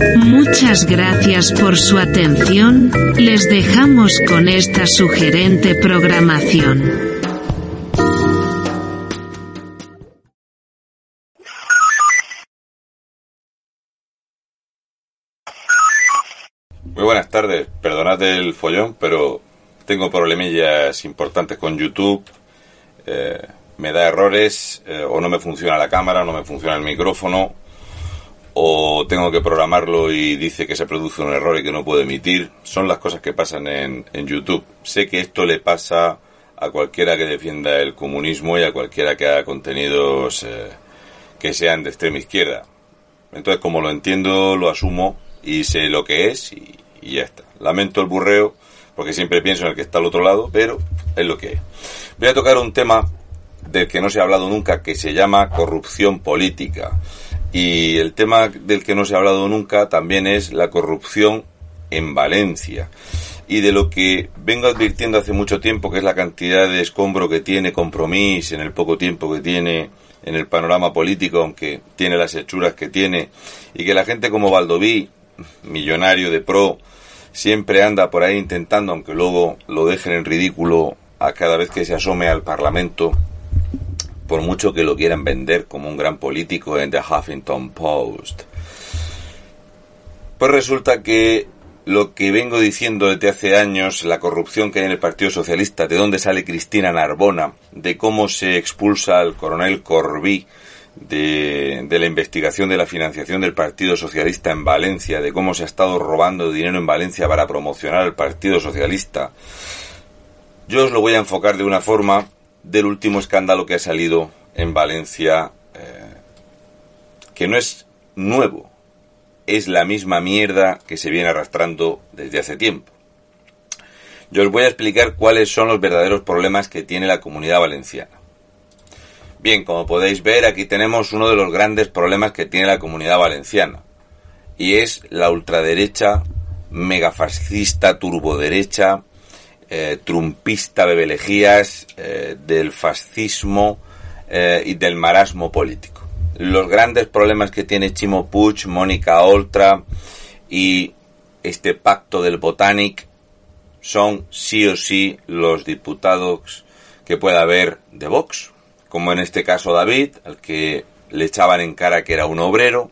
Muchas gracias por su atención, les dejamos con esta sugerente programación. Muy buenas tardes, perdonad el follón, pero tengo problemillas importantes con YouTube. Eh, me da errores, eh, o no me funciona la cámara, o no me funciona el micrófono, o tengo que programarlo y dice que se produce un error y que no puedo emitir. Son las cosas que pasan en, YouTube. Sé que esto le pasa a cualquiera que defienda el comunismo y a cualquiera que haga contenidos eh, que sean de extrema izquierda. Entonces, como lo entiendo, lo asumo y sé lo que es y, y ya está. Lamento el burreo porque siempre pienso en el que está al otro lado, pero es lo que es. Voy a tocar un tema del que no se ha hablado nunca que se llama corrupción política. Y el tema del que no se ha hablado nunca también es la corrupción en Valencia. Y de lo que vengo advirtiendo hace mucho tiempo, que es la cantidad de escombro que tiene Compromís en el poco tiempo que tiene en el panorama político, aunque tiene las hechuras que tiene, y que la gente como Valdoví, millonario de pro, siempre anda por ahí intentando, aunque luego lo dejen en ridículo a cada vez que se asome al Parlamento, por mucho que lo quieran vender como un gran político en The Huffington Post. Pues resulta que lo que vengo diciendo desde hace años, la corrupción que hay en el Partido Socialista, de dónde sale Cristina Narbona, de cómo se expulsa al coronel Corbí de, de, la investigación de la financiación del Partido Socialista en Valencia, de cómo se ha estado robando dinero en Valencia para promocionar al Partido Socialista. Yo os lo voy a enfocar de una forma del último escándalo que ha salido en Valencia, eh, que no es nuevo, es la misma mierda que se viene arrastrando desde hace tiempo. Yo os voy a explicar cuáles son los verdaderos problemas que tiene la comunidad valenciana. Bien, como podéis ver, aquí tenemos uno de los grandes problemas que tiene la comunidad valenciana, y es la ultraderecha, megafascista, turboderecha, eh, trumpista bebelejías eh, del fascismo eh, y del marasmo político. Los grandes problemas que tiene Chimo Puig, Mónica Oltra y este pacto del Botanic son sí o sí los diputados que pueda haber de Vox, como en este caso David, al que le echaban en cara que era un obrero,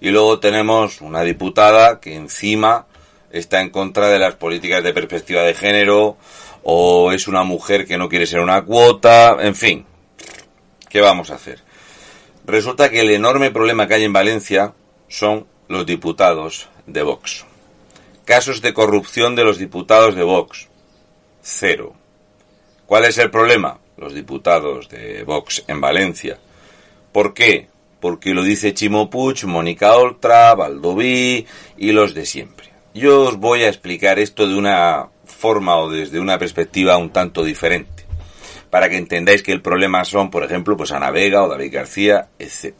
y luego tenemos una diputada que encima está en contra de las políticas de perspectiva de género o es una mujer que no quiere ser una cuota, en fin. ¿Qué vamos a hacer? Resulta que el enorme problema que hay en Valencia son los diputados de Vox. Casos de corrupción de los diputados de Vox. Cero. ¿Cuál es el problema? Los diputados de Vox en Valencia. ¿Por qué? Porque lo dice Chimo Puig, Mónica Oltra, Valdoví y los de siempre. Yo os voy a explicar esto de una forma o desde una perspectiva un tanto diferente, para que entendáis que el problema son, por ejemplo, pues Ana Vega o David García, etc.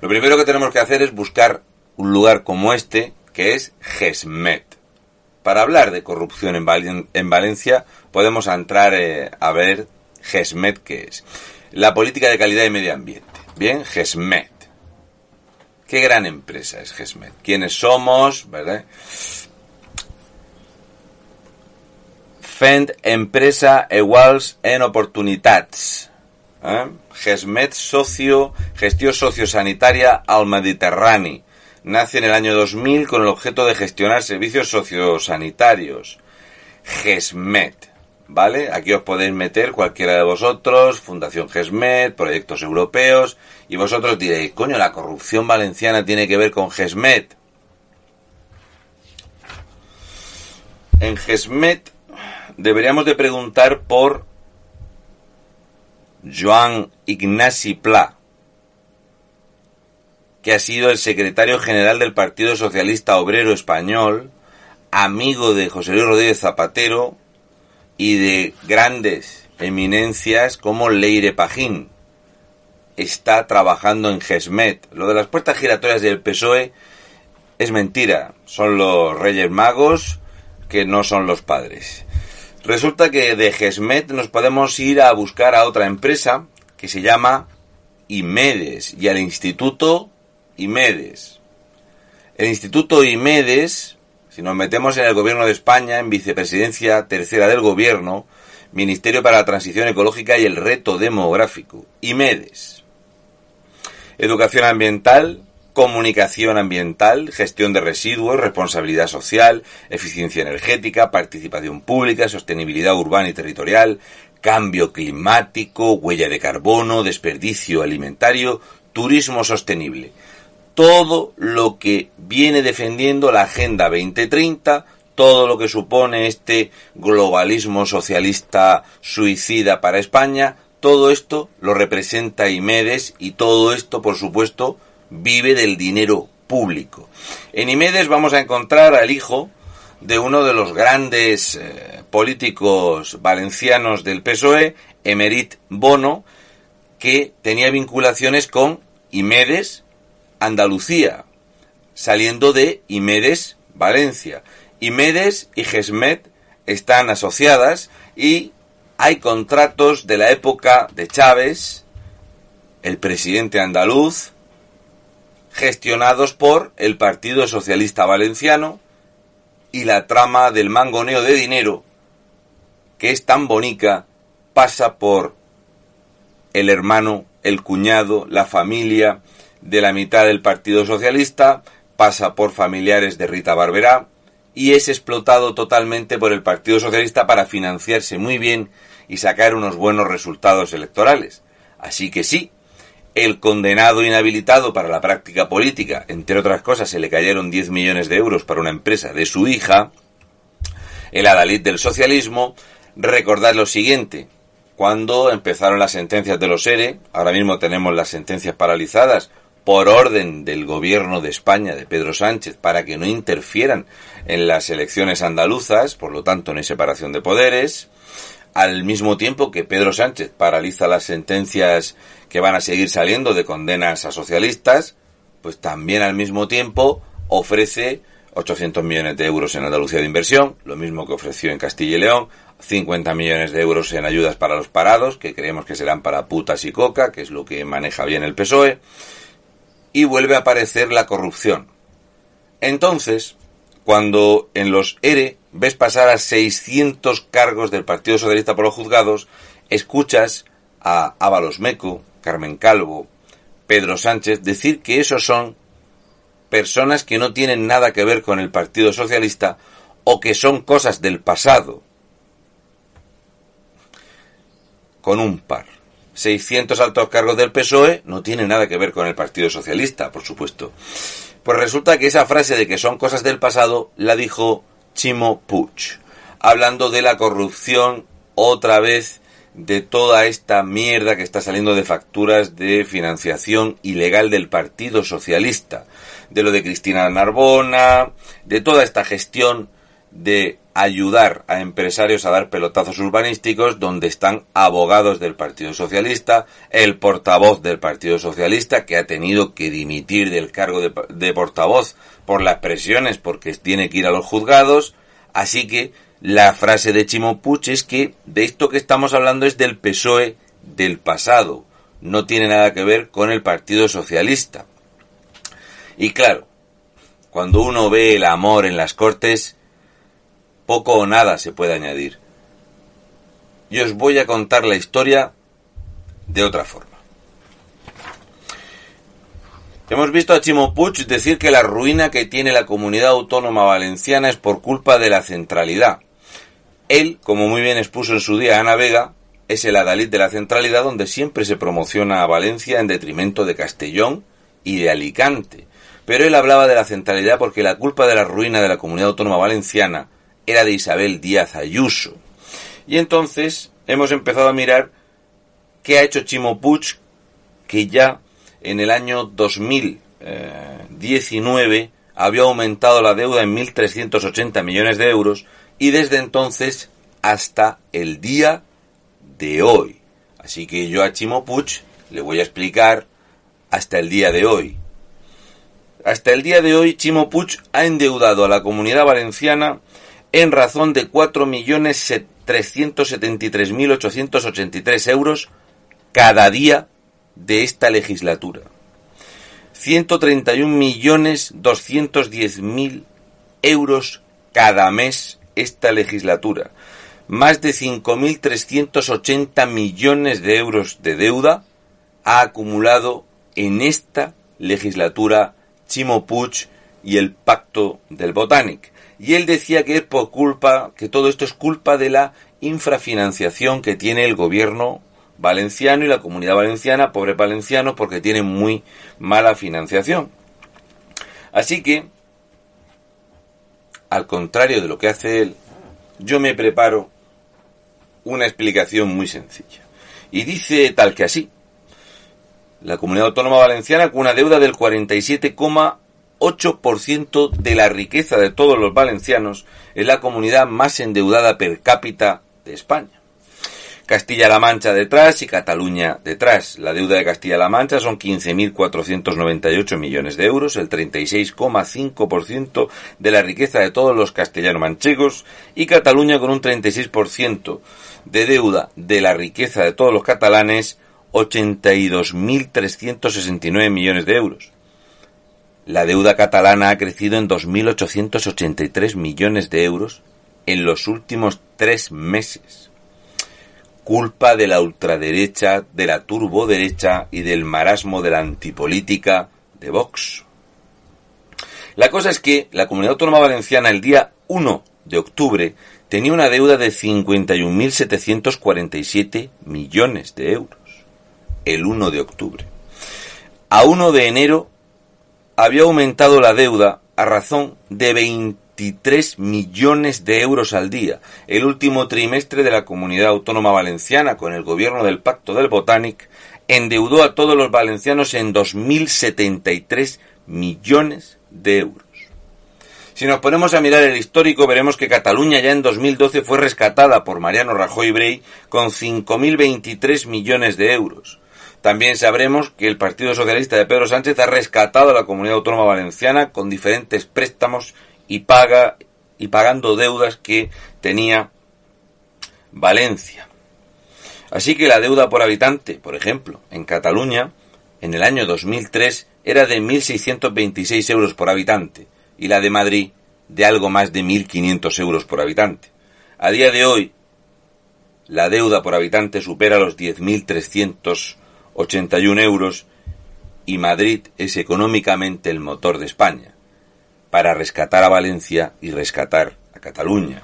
Lo primero que tenemos que hacer es buscar un lugar como este, que es GESMET. Para hablar de corrupción en, Valencia, podemos entrar eh, a ver GESMET, que es la política de calidad y medio ambiente. Bien, GESMET. Qué gran empresa es GESMET. ¿Quiénes somos? ¿Verdad? Fent empresa iguals en oportunidades. ¿Eh? GESMET socio, gestión sociosanitaria al Mediterráneo. Nace en el año 2000 con el objeto de gestionar servicios sociosanitarios. GESMET. ¿vale? Aquí os podéis meter cualquiera de vosotros, Fundación GESMED, proyectos europeos, y vosotros diréis, coño, la corrupción valenciana tiene que ver con GESMED. En GESMED deberíamos de preguntar por Joan Ignasi Pla, que ha sido el secretario general del Partido Socialista Obrero Español, amigo de José Luis Rodríguez Zapatero y de grandes eminencias como Leire Pajín. Está trabajando en GESMET. Lo de las puertas giratorias del PSOE es mentira. Son los Reyes Magos que no son los padres. Resulta que de GESMET nos podemos ir a buscar a otra empresa que se llama IMEDES y al Instituto IMEDES. El Instituto IMEDES si nos metemos en el gobierno de España, en vicepresidencia tercera del gobierno, Ministerio para la Transición Ecológica y el Reto Demográfico, IMEDES. Educación ambiental, comunicación ambiental, gestión de residuos, responsabilidad social, eficiencia energética, participación pública, sostenibilidad urbana y territorial, cambio climático, huella de carbono, desperdicio alimentario, turismo sostenible. Todo lo que viene defendiendo la Agenda 2030, todo lo que supone este globalismo socialista suicida para España, todo esto lo representa Imedes y todo esto, por supuesto, vive del dinero público. En Imedes vamos a encontrar al hijo de uno de los grandes eh, políticos valencianos del PSOE, Emerit Bono, que tenía vinculaciones con Imedes, Andalucía, saliendo de Imedes, Valencia. Imedes y Gesmet están asociadas y hay contratos de la época de Chávez, el presidente andaluz, gestionados por el Partido Socialista Valenciano y la trama del mangoneo de dinero, que es tan bonita, pasa por el hermano, el cuñado, la familia, de la mitad del Partido Socialista, pasa por familiares de Rita Barberá y es explotado totalmente por el Partido Socialista para financiarse muy bien y sacar unos buenos resultados electorales. Así que sí, el condenado inhabilitado para la práctica política, entre otras cosas se le cayeron 10 millones de euros para una empresa de su hija, el adalid del socialismo, recordad lo siguiente, cuando empezaron las sentencias de los ERE, ahora mismo tenemos las sentencias paralizadas por orden del gobierno de España, de Pedro Sánchez, para que no interfieran en las elecciones andaluzas, por lo tanto no hay separación de poderes, al mismo tiempo que Pedro Sánchez paraliza las sentencias que van a seguir saliendo de condenas a socialistas, pues también al mismo tiempo ofrece 800 millones de euros en Andalucía de inversión, lo mismo que ofreció en Castilla y León, 50 millones de euros en ayudas para los parados, que creemos que serán para putas y coca, que es lo que maneja bien el PSOE, y vuelve a aparecer la corrupción. Entonces, cuando en los ERE ves pasar a 600 cargos del Partido Socialista por los juzgados, escuchas a Ábalos Meco, Carmen Calvo, Pedro Sánchez decir que esos son personas que no tienen nada que ver con el Partido Socialista o que son cosas del pasado. Con un par. 600 altos cargos del PSOE no tiene nada que ver con el Partido Socialista, por supuesto. Pues resulta que esa frase de que son cosas del pasado la dijo Chimo Puig, hablando de la corrupción otra vez de toda esta mierda que está saliendo de facturas de financiación ilegal del Partido Socialista, de lo de Cristina Narbona, de toda esta gestión de ayudar a empresarios a dar pelotazos urbanísticos donde están abogados del Partido Socialista, el portavoz del Partido Socialista que ha tenido que dimitir del cargo de, portavoz por las presiones porque tiene que ir a los juzgados, así que la frase de Chimo Puch es que de esto que estamos hablando es del PSOE del pasado, no tiene nada que ver con el Partido Socialista. Y claro, cuando uno ve el amor en las Cortes, poco o nada se puede añadir. Y os voy a contar la historia de otra forma. Hemos visto a Chimo Puig decir que la ruina que tiene la comunidad autónoma valenciana es por culpa de la centralidad. Él, como muy bien expuso en su día Ana Vega, es el adalid de la centralidad donde siempre se promociona a Valencia en detrimento de Castellón y de Alicante. Pero él hablaba de la centralidad porque la culpa de la ruina de la comunidad autónoma valenciana era de Isabel Díaz Ayuso. Y entonces hemos empezado a mirar qué ha hecho Chimo Puig, que ya en el año 2019 había aumentado la deuda en 1.380 millones de euros y desde entonces hasta el día de hoy. Así que yo a Chimo Puig le voy a explicar hasta el día de hoy. Hasta el día de hoy, Chimo Puig ha endeudado a la comunidad valenciana en razón de 4.373.883 euros cada día de esta legislatura. 131.210.000 euros cada mes esta legislatura. Más de 5.380 millones de euros de deuda ha acumulado en esta legislatura Chimo Puig y el pacto del Botanic. Y él decía que es por culpa, que todo esto es culpa de la infrafinanciación que tiene el gobierno valenciano y la comunidad valenciana, pobre valenciano, porque tiene muy mala financiación. Así que, al contrario de lo que hace él, yo me preparo una explicación muy sencilla. Y dice tal que así. La comunidad autónoma valenciana con una deuda del 47,8% de la riqueza de todos los valencianos es la comunidad más endeudada per cápita de España. Castilla-La Mancha detrás y Cataluña detrás. La deuda de Castilla-La Mancha son 15.498 millones de euros, el 36,5% de la riqueza de todos los castellano-manchegos, y Cataluña con un 36% de deuda de la riqueza de todos los catalanes, 82.369 millones de euros. La deuda catalana ha crecido en 2.883 millones de euros en los últimos tres meses. Culpa de la ultraderecha, de la turboderecha y del marasmo de la antipolítica de Vox. La cosa es que la Comunidad Autónoma Valenciana el día 1 de octubre tenía una deuda de 51.747 millones de euros el 1 de octubre. A 1 de enero había aumentado la deuda a razón de 23 millones de euros al día. El último trimestre de la comunidad autónoma valenciana, con el gobierno del Pacto del Botanic, endeudó a todos los valencianos en 2.073 millones de euros. Si nos ponemos a mirar el histórico, veremos que Cataluña ya en 2012 fue rescatada por Mariano Rajoy Brey con 5.023 millones de euros. También sabremos que el Partido Socialista de Pedro Sánchez ha rescatado a la comunidad autónoma valenciana con diferentes préstamos y paga y pagando deudas que tenía Valencia. Así que la deuda por habitante, por ejemplo, en Cataluña, en el año 2003 era de 1.626 euros por habitante y la de Madrid de algo más de 1.500 euros por habitante. A día de hoy, la deuda por habitante supera los 10.300 81 euros y Madrid es económicamente el motor de España para rescatar a Valencia y rescatar a Cataluña.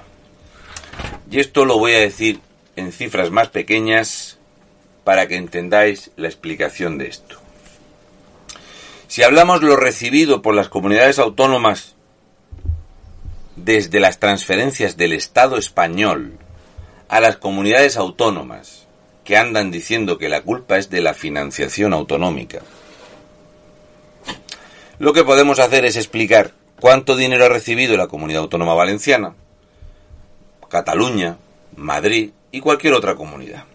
Y esto lo voy a decir en cifras más pequeñas para que entendáis la explicación de esto. Si hablamos lo recibido por las comunidades autónomas desde las transferencias del Estado español a las comunidades autónomas que andan diciendo que la culpa es de la financiación autonómica. Lo que podemos hacer es explicar cuánto dinero ha recibido la comunidad autónoma valenciana, Cataluña, Madrid y cualquier otra comunidad.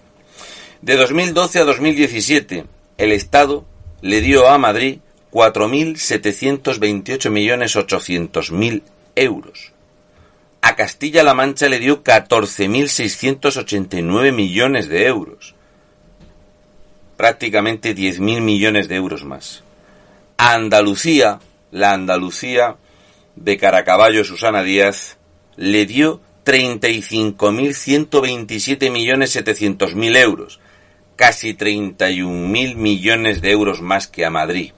De 2012 a 2017, el Estado le dio a Madrid 4.728.800.000 euros. Castilla-La Mancha le dio 14.689 millones de euros. Prácticamente 10.000 millones de euros más. A Andalucía, la Andalucía de Caracaballo Susana Díaz, le dio 35.127 millones mil euros. Casi 31.000 millones de euros más que a Madrid.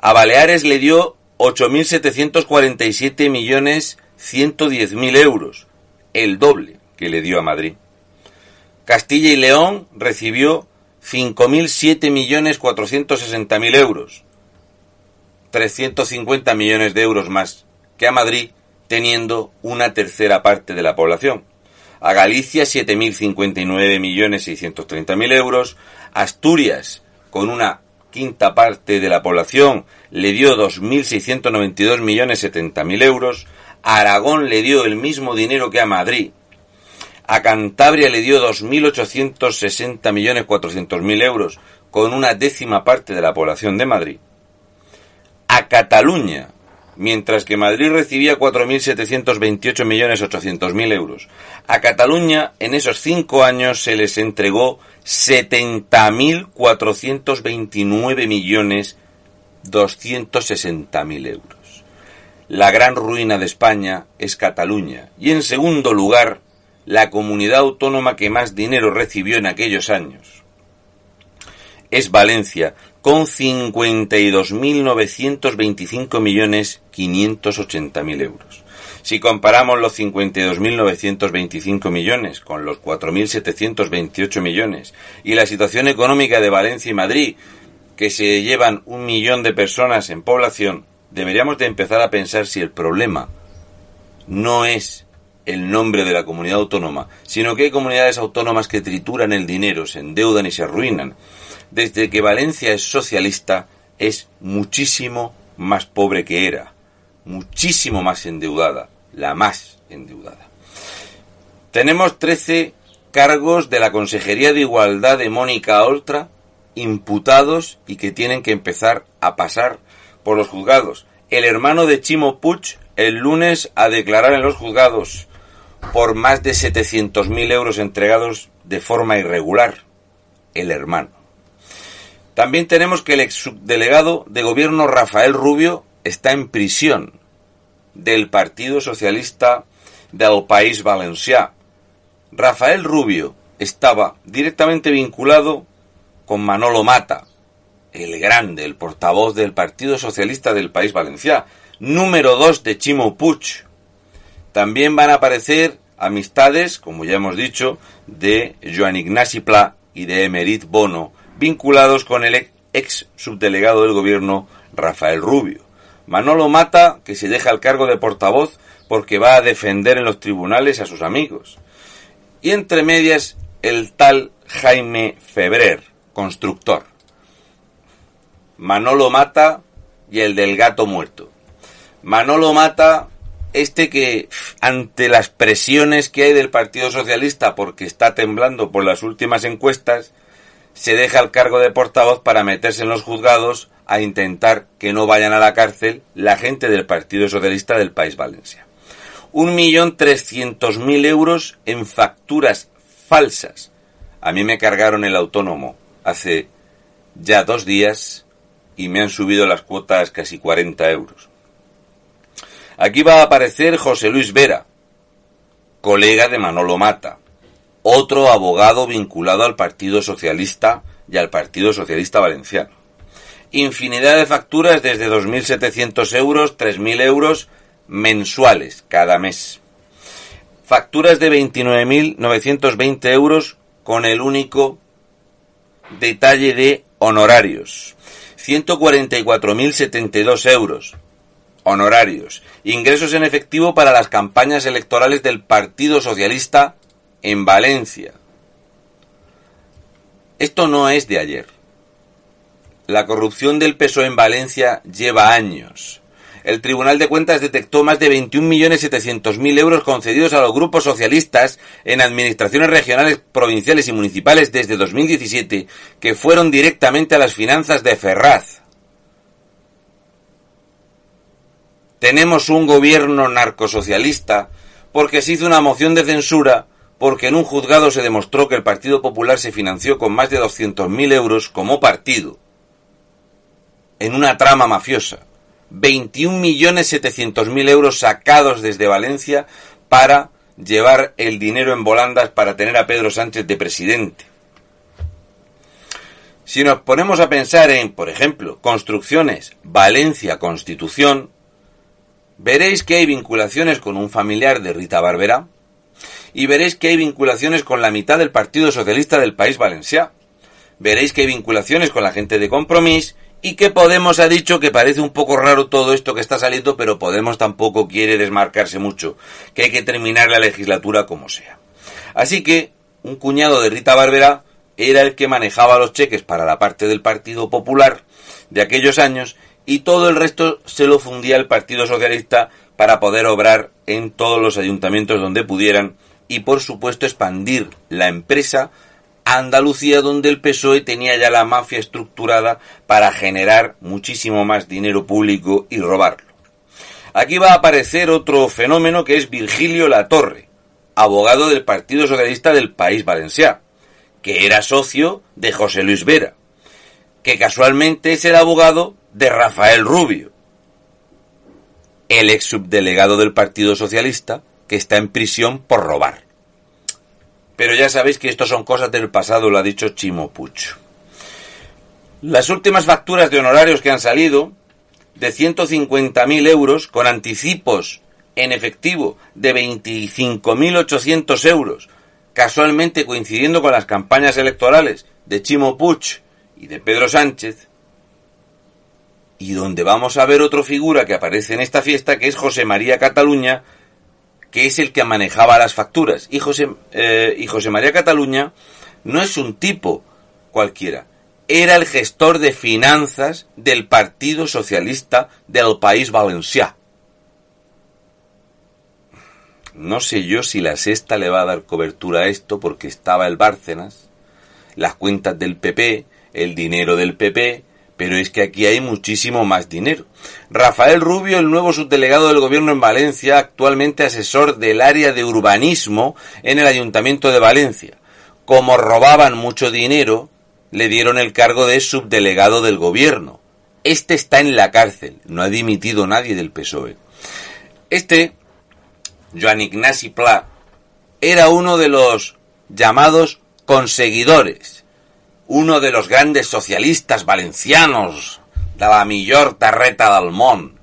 A Baleares le dio 8.747 millones 110.000 euros, el doble que le dio a Madrid. Castilla y León recibió 5.007.460.000 euros, 350 millones de euros más que a Madrid, teniendo una tercera parte de la población. A Galicia 7.059.630.000 euros, Asturias con una quinta parte de la población le dio 2.692.070.000 euros, Aragón le dio el mismo dinero que a Madrid, a Cantabria le dio 2.860.400.000 euros, con una décima parte de la población de Madrid. A Cataluña, mientras que Madrid recibía 4.728.800.000 euros. A Cataluña, en esos cinco años, se les entregó 70.429.260.000 euros. La gran ruina de España es Cataluña. Y en segundo lugar, la comunidad autónoma que más dinero recibió en aquellos años. Es Valencia, con 52.925.580.000 euros. Si comparamos los 52.925 millones con los 4.728 millones y la situación económica de Valencia y Madrid, que se llevan un millón de personas en población, deberíamos de empezar a pensar si el problema no es el nombre de la comunidad autónoma, sino que hay comunidades autónomas que trituran el dinero, se endeudan y se arruinan. Desde que Valencia es socialista, es muchísimo más pobre que era, muchísimo más endeudada, la más endeudada. Tenemos 13 cargos de la Consejería de Igualdad de Mónica Oltra imputados y que tienen que empezar a pasar por los juzgados. El hermano de Chimo Puig el lunes a declarar en los juzgados por más de 700.000 euros entregados de forma irregular, el hermano. También tenemos que el ex subdelegado de gobierno Rafael Rubio está en prisión del Partido Socialista del País Valencià. Rafael Rubio estaba directamente vinculado con Manolo Mata, el grande, el portavoz del Partido Socialista del País Valencià, número 2 de Chimo Puig, también van a aparecer amistades, como ya hemos dicho, de Joan Ignasi Pla y de Emerit Bono, vinculados con el ex subdelegado del gobierno Rafael Rubio. Manolo Mata, que se deja el cargo de portavoz porque va a defender en los tribunales a sus amigos. Y entre medias, el tal Jaime Febrer, constructor. Manolo Mata y el del gato muerto. Manolo Mata este que ante las presiones que hay del Partido Socialista porque está temblando por las últimas encuestas, se deja el cargo de portavoz para meterse en los juzgados a intentar que no vayan a la cárcel la gente del Partido Socialista del País Valencia. Un millón trescientos mil euros en facturas falsas. A mí me cargaron el autónomo hace ya dos días y me han subido las cuotas casi 40 euros. Aquí va a aparecer José Luis Vera, colega de Manolo Mata, otro abogado vinculado al Partido Socialista y al Partido Socialista Valenciano. Infinidad de facturas desde 2.700 euros, 3.000 euros mensuales cada mes. Facturas de 29.920 euros con el único detalle de honorarios. 144.072 euros honorarios, ingresos en efectivo para las campañas electorales del Partido Socialista en Valencia. Esto no es de ayer. La corrupción del PSOE en Valencia lleva años. El Tribunal de Cuentas detectó más de 21.700.000 euros concedidos a los grupos socialistas en administraciones regionales, provinciales y municipales desde 2017 que fueron directamente a las finanzas de Ferraz. tenemos un gobierno narcosocialista porque se hizo una moción de censura porque en un juzgado se demostró que el Partido Popular se financió con más de 200.000 euros como partido en una trama mafiosa. 21.700.000 euros sacados desde Valencia para llevar el dinero en volandas para tener a Pedro Sánchez de presidente. Si nos ponemos a pensar en, por ejemplo, construcciones Valencia Constitución, veréis que hay vinculaciones con un familiar de Rita Barbera, y veréis que hay vinculaciones con la mitad del Partido Socialista del País Valenciano. Veréis que hay vinculaciones con la gente de Compromís y que Podemos ha dicho que parece un poco raro todo esto que está saliendo, pero Podemos tampoco quiere desmarcarse mucho, que hay que terminar la legislatura como sea. Así que un cuñado de Rita Barbera era el que manejaba los cheques para la parte del Partido Popular de aquellos años y todo el resto se lo fundía el Partido Socialista para poder obrar en todos los ayuntamientos donde pudieran y por supuesto expandir la empresa Andalucía donde el PSOE tenía ya la mafia estructurada para generar muchísimo más dinero público y robarlo. Aquí va a aparecer otro fenómeno que es Virgilio Latorre, abogado del Partido Socialista del País Valenciano, que era socio de José Luis Vera, que casualmente es el abogado de Rafael Rubio, el ex subdelegado del Partido Socialista, que está en prisión por robar. Pero ya sabéis que esto son cosas del pasado, lo ha dicho Chimo Pucho. Las últimas facturas de honorarios que han salido, de 150.000 euros, con anticipos en efectivo de 25.800 euros, casualmente coincidiendo con las campañas electorales de Chimo Puch y de Pedro Sánchez, y donde vamos a ver otra figura que aparece en esta fiesta, que es José María Cataluña, que es el que manejaba las facturas. Y José, eh, y José María Cataluña no es un tipo cualquiera, era el gestor de finanzas del Partido Socialista del País Valencià. No sé yo si la sexta le va a dar cobertura a esto porque estaba el Bárcenas, las cuentas del PP, el dinero del PP, pero es que aquí hay muchísimo más dinero. Rafael Rubio, el nuevo subdelegado del gobierno en Valencia, actualmente asesor del área de urbanismo en el Ayuntamiento de Valencia. Como robaban mucho dinero, le dieron el cargo de subdelegado del gobierno. Este está en la cárcel, no ha dimitido nadie del PSOE. Este, Joan Ignasi Pla, era uno de los llamados conseguidores uno de los grandes socialistas valencianos la millor tarreta del.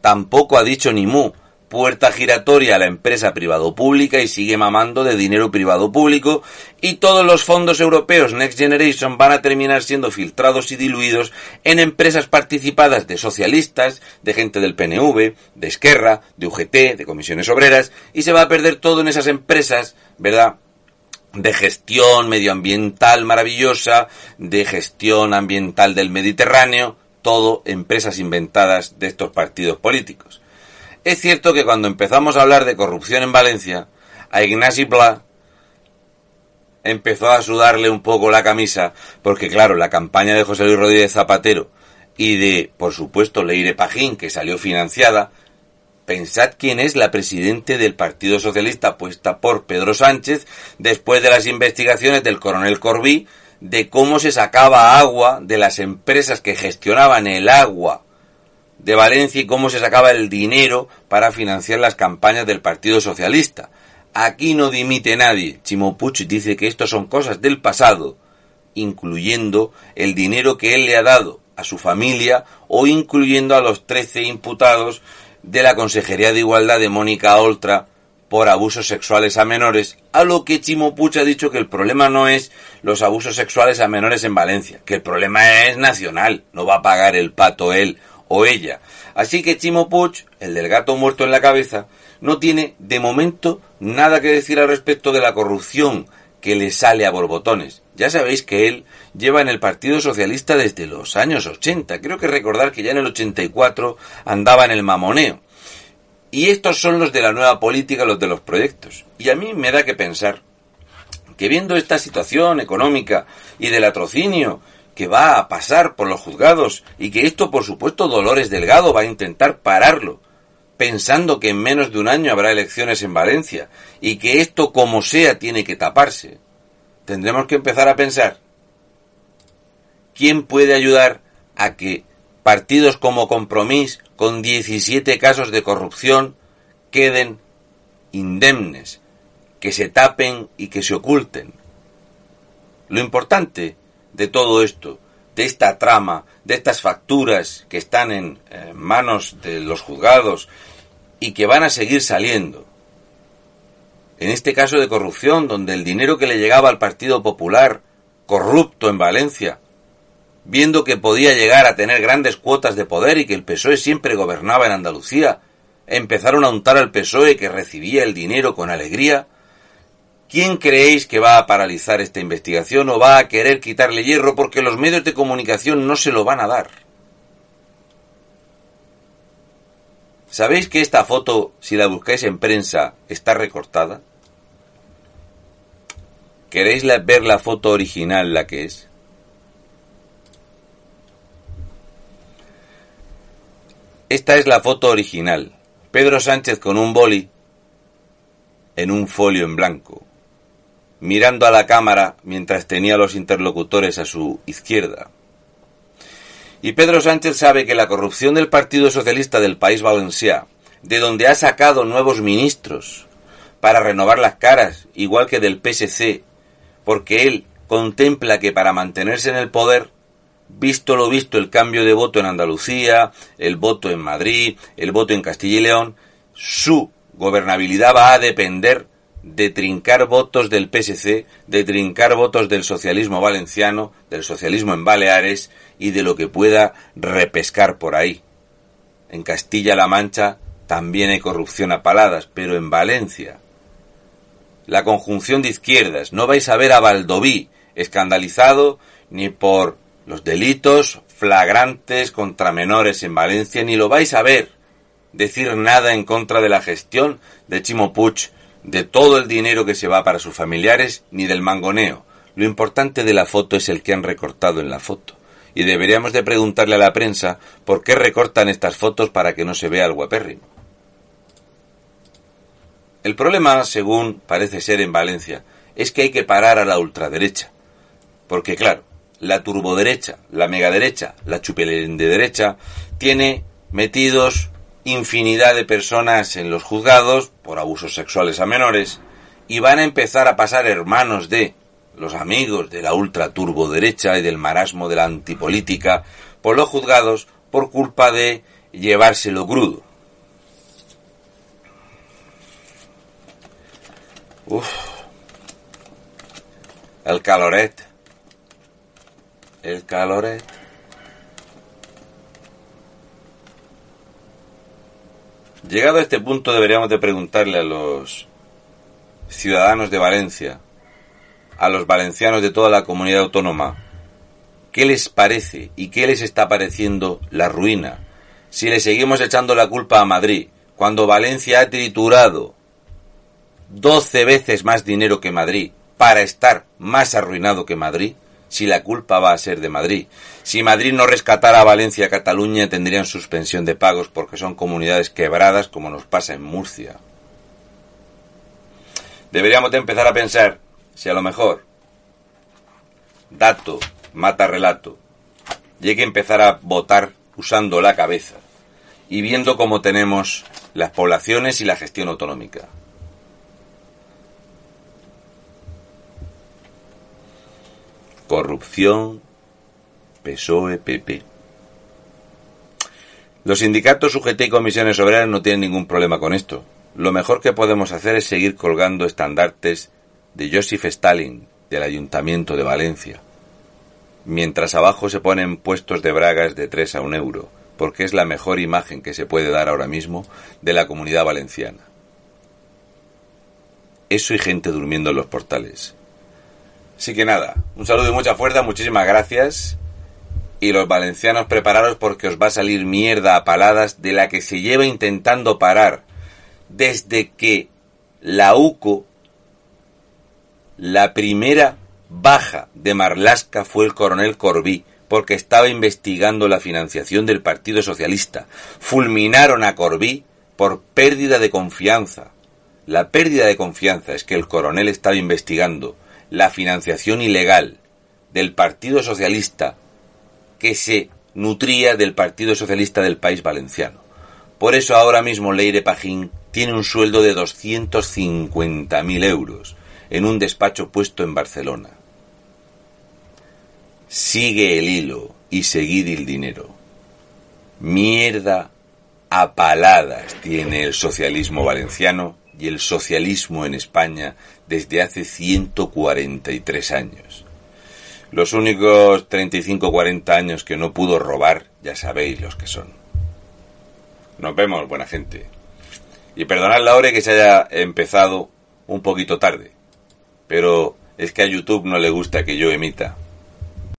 Tampoco ha dicho ni mu, puerta giratoria a la empresa privado-pública y sigue mamando de dinero privado-público y todos los fondos europeos Next Generation van a terminar siendo filtrados y diluidos en empresas participadas de socialistas, de gente del PNV, de Esquerra, de UGT, de comisiones obreras y se va a perder todo en esas empresas, ¿verdad? De gestión medioambiental maravillosa, de gestión ambiental del Mediterráneo, todo empresas inventadas de estos partidos políticos. Es cierto que cuando empezamos a hablar de corrupción en Valencia, a Ignasi Pla empezó a sudarle un poco la camisa, porque claro, la campaña de José Luis Rodríguez Zapatero y de, por supuesto, Leire Pajín, que salió financiada, Pensad quién es la presidente del Partido Socialista puesta por Pedro Sánchez después de las investigaciones del coronel Corbí de cómo se sacaba agua de las empresas que gestionaban el agua de Valencia y cómo se sacaba el dinero para financiar las campañas del Partido Socialista. Aquí no dimite nadie. Chimo dice que esto son cosas del pasado, incluyendo el dinero que él le ha dado a su familia o incluyendo a los 13 imputados de la Consejería de Igualdad de Mónica Oltra por abusos sexuales a menores, a lo que Chimo Puch ha dicho que el problema no es los abusos sexuales a menores en Valencia, que el problema es nacional, no va a pagar el pato él o ella. Así que Chimo Puch, el del gato muerto en la cabeza, no tiene de momento nada que decir al respecto de la corrupción que le sale a borbotones. Ya sabéis que él lleva en el Partido Socialista desde los años 80. Creo que recordar que ya en el 84 andaba en el mamoneo. Y estos son los de la nueva política, los de los proyectos. Y a mí me da que pensar que viendo esta situación económica y del atrocinio que va a pasar por los juzgados y que esto por supuesto Dolores Delgado va a intentar pararlo, pensando que en menos de un año habrá elecciones en Valencia y que esto como sea tiene que taparse, tendremos que empezar a pensar quién puede ayudar a que partidos como Compromís, con 17 casos de corrupción, queden indemnes, que se tapen y que se oculten. Lo importante de todo esto, de esta trama, de estas facturas que están en eh, manos de los juzgados y que van a seguir saliendo, en este caso de corrupción, donde el dinero que le llegaba al Partido Popular, corrupto en Valencia, viendo que podía llegar a tener grandes cuotas de poder y que el PSOE siempre gobernaba en Andalucía, empezaron a untar al PSOE que recibía el dinero con alegría, ¿quién creéis que va a paralizar esta investigación o va a querer quitarle hierro porque los medios de comunicación no se lo van a dar? ¿Sabéis que esta foto, si la buscáis en prensa, está recortada? ¿Queréis ver la foto original, la que es? Esta es la foto original. Pedro Sánchez con un boli en un folio en blanco, mirando a la cámara mientras tenía a los interlocutores a su izquierda. Y Pedro Sánchez sabe que la corrupción del Partido Socialista del País Valencià, de donde ha sacado nuevos ministros para renovar las caras, igual que del PSC, porque él contempla que para mantenerse en el poder, visto lo visto el cambio de voto en Andalucía, el voto en Madrid, el voto en Castilla y León, su gobernabilidad va a depender de trincar votos del PSC, de trincar votos del socialismo valenciano, del socialismo en Baleares y de lo que pueda repescar por ahí. En Castilla-La Mancha también hay corrupción a paladas, pero en Valencia. La conjunción de izquierdas, no vais a ver a Valdoví escandalizado ni por los delitos flagrantes contra menores en Valencia, ni lo vais a ver decir nada en contra de la gestión de Chimo de todo el dinero que se va para sus familiares ni del mangoneo. Lo importante de la foto es el que han recortado en la foto. Y deberíamos de preguntarle a la prensa por qué recortan estas fotos para que no se vea el guapérrimo. El problema, según parece ser en Valencia, es que hay que parar a la ultraderecha. Porque claro, la turboderecha, la megaderecha, la chupelende derecha, tiene metidos infinidad de personas en los juzgados por abusos sexuales a menores y van a empezar a pasar hermanos de los amigos de la ultra turbo derecha y del marasmo de la antipolítica por los juzgados por culpa de llevárselo crudo. Uf. El caloret. El caloret. Llegado a este punto deberíamos de preguntarle a los ciudadanos de Valencia, a los valencianos de toda la comunidad autónoma, qué les parece y qué les está pareciendo la ruina. Si le seguimos echando la culpa a Madrid, cuando Valencia ha triturado 12 veces más dinero que Madrid para estar más arruinado que Madrid, si la culpa va a ser de Madrid. Si Madrid no rescatara a Valencia y Cataluña tendrían suspensión de pagos porque son comunidades quebradas como nos pasa en Murcia. Deberíamos de empezar a pensar si a lo mejor dato mata relato y hay que empezar a votar usando la cabeza y viendo cómo tenemos las poblaciones y la gestión autonómica. Corrupción, PSOE, PP. Los sindicatos UGT y comisiones obreras no tienen ningún problema con esto. Lo mejor que podemos hacer es seguir colgando estandartes de Joseph Stalin del Ayuntamiento de Valencia, mientras abajo se ponen puestos de bragas de 3 a un euro, porque es la mejor imagen que se puede dar ahora mismo de la comunidad valenciana. Eso y gente durmiendo en los portales. Así que nada, un saludo y mucha fuerza, muchísimas gracias. Y los valencianos prepararos porque os va a salir mierda a paladas de la que se lleva intentando parar desde que la UCO, la primera baja de Marlasca fue el coronel Corbí, porque estaba investigando la financiación del Partido Socialista. Fulminaron a Corbí por pérdida de confianza. La pérdida de confianza es que el coronel estaba investigando la financiación ilegal del Partido Socialista que se nutría del Partido Socialista del País Valenciano. Por eso ahora mismo Leire Pajín tiene un sueldo de 250.000 euros en un despacho puesto en Barcelona. Sigue el hilo y seguid el dinero. Mierda a paladas tiene el socialismo valenciano y el socialismo en España desde hace 143 años. Los únicos 35-40 años que no pudo robar, ya sabéis los que son. Nos vemos, buena gente. Y perdonad la hora que se haya empezado un poquito tarde, pero es que a YouTube no le gusta que yo emita.